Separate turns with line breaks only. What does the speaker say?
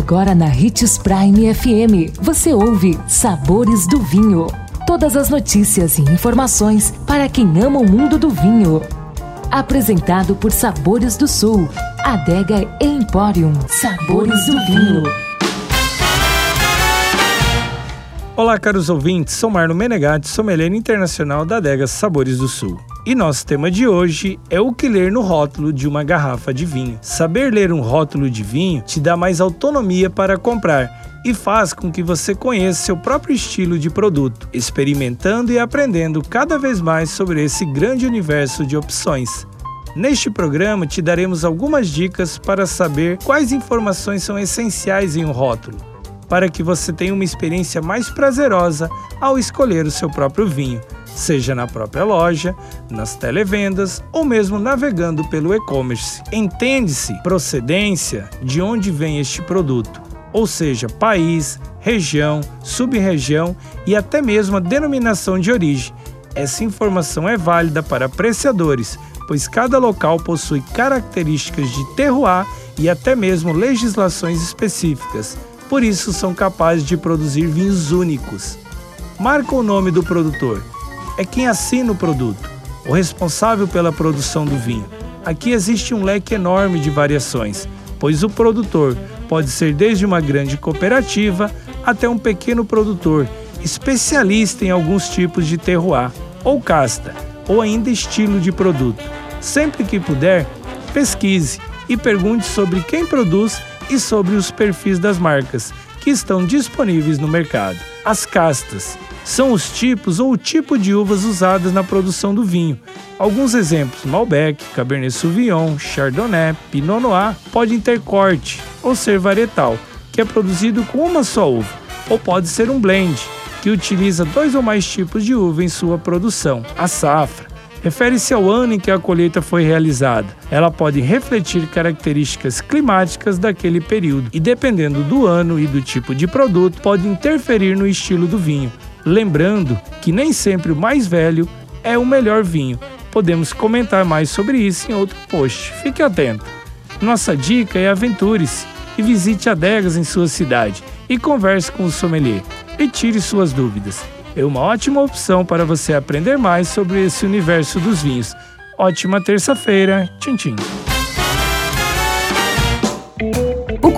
Agora na Ritz Prime FM, você ouve Sabores do Vinho. Todas as notícias e informações para quem ama o mundo do vinho. Apresentado por Sabores do Sul, Adega Emporium. Sabores do Vinho.
Olá, caros ouvintes. Sou Marno Menegatti, sommelier internacional da Adega Sabores do Sul. E nosso tema de hoje é o que ler no rótulo de uma garrafa de vinho. Saber ler um rótulo de vinho te dá mais autonomia para comprar e faz com que você conheça seu próprio estilo de produto, experimentando e aprendendo cada vez mais sobre esse grande universo de opções. Neste programa te daremos algumas dicas para saber quais informações são essenciais em um rótulo, para que você tenha uma experiência mais prazerosa ao escolher o seu próprio vinho seja na própria loja, nas televendas ou mesmo navegando pelo e-commerce. Entende-se procedência de onde vem este produto, ou seja, país, região, sub-região e até mesmo a denominação de origem. Essa informação é válida para apreciadores, pois cada local possui características de terroir e até mesmo legislações específicas. Por isso são capazes de produzir vinhos únicos. Marca o nome do produtor é quem assina o produto, o responsável pela produção do vinho. Aqui existe um leque enorme de variações, pois o produtor pode ser desde uma grande cooperativa até um pequeno produtor, especialista em alguns tipos de terroir, ou casta, ou ainda estilo de produto. Sempre que puder, pesquise e pergunte sobre quem produz e sobre os perfis das marcas que estão disponíveis no mercado. As castas são os tipos ou o tipo de uvas usadas na produção do vinho. Alguns exemplos: Malbec, Cabernet Sauvignon, Chardonnay, Pinot Noir podem ter corte ou ser varietal, que é produzido com uma só uva, ou pode ser um blend, que utiliza dois ou mais tipos de uva em sua produção. A safra refere-se ao ano em que a colheita foi realizada. Ela pode refletir características climáticas daquele período e, dependendo do ano e do tipo de produto, pode interferir no estilo do vinho. Lembrando que nem sempre o mais velho é o melhor vinho. Podemos comentar mais sobre isso em outro post. Fique atento. Nossa dica é aventure-se e visite adegas em sua cidade e converse com o sommelier e tire suas dúvidas. É uma ótima opção para você aprender mais sobre esse universo dos vinhos. Ótima terça-feira. Tchim, tchim.